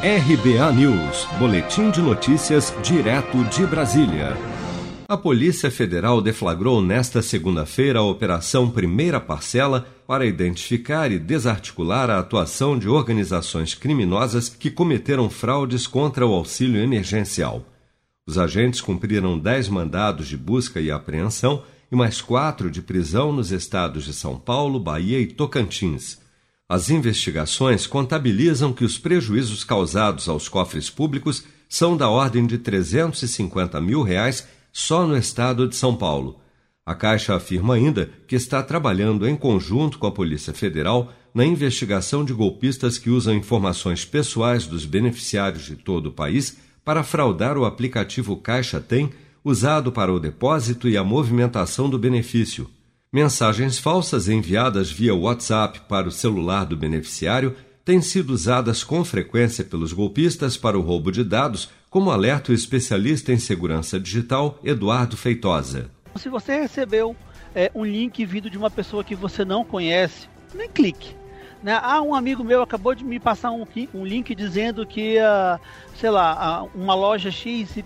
RBA News, Boletim de Notícias, direto de Brasília. A Polícia Federal deflagrou nesta segunda-feira a Operação Primeira Parcela para identificar e desarticular a atuação de organizações criminosas que cometeram fraudes contra o auxílio emergencial. Os agentes cumpriram dez mandados de busca e apreensão e mais quatro de prisão nos estados de São Paulo, Bahia e Tocantins. As investigações contabilizam que os prejuízos causados aos cofres públicos são da ordem de 350 mil reais só no estado de São Paulo. A Caixa afirma ainda que está trabalhando em conjunto com a Polícia Federal na investigação de golpistas que usam informações pessoais dos beneficiários de todo o país para fraudar o aplicativo Caixa Tem, usado para o depósito e a movimentação do benefício. Mensagens falsas enviadas via WhatsApp para o celular do beneficiário têm sido usadas com frequência pelos golpistas para o roubo de dados, como alerta o especialista em segurança digital Eduardo Feitosa. Se você recebeu é, um link vindo de uma pessoa que você não conhece, nem clique. Né? Ah, um amigo meu acabou de me passar um, um link dizendo que, uh, sei lá, uh, uma loja XYZ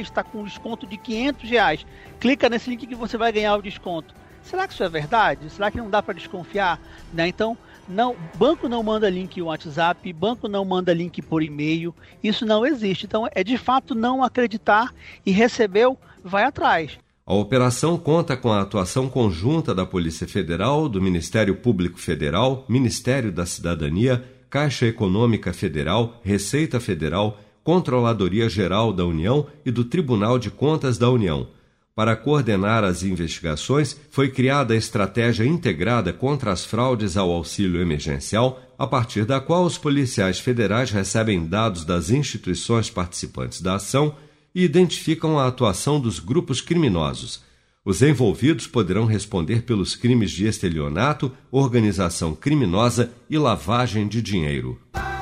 está com desconto de 500 reais. Clica nesse link que você vai ganhar o desconto. Será que isso é verdade? Será que não dá para desconfiar? Né? Então, não, banco não manda link no WhatsApp, banco não manda link por e-mail, isso não existe. Então, é de fato não acreditar e recebeu, vai atrás. A operação conta com a atuação conjunta da Polícia Federal, do Ministério Público Federal, Ministério da Cidadania, Caixa Econômica Federal, Receita Federal, Controladoria Geral da União e do Tribunal de Contas da União. Para coordenar as investigações, foi criada a estratégia integrada contra as fraudes ao auxílio emergencial, a partir da qual os policiais federais recebem dados das instituições participantes da ação e identificam a atuação dos grupos criminosos. Os envolvidos poderão responder pelos crimes de estelionato, organização criminosa e lavagem de dinheiro.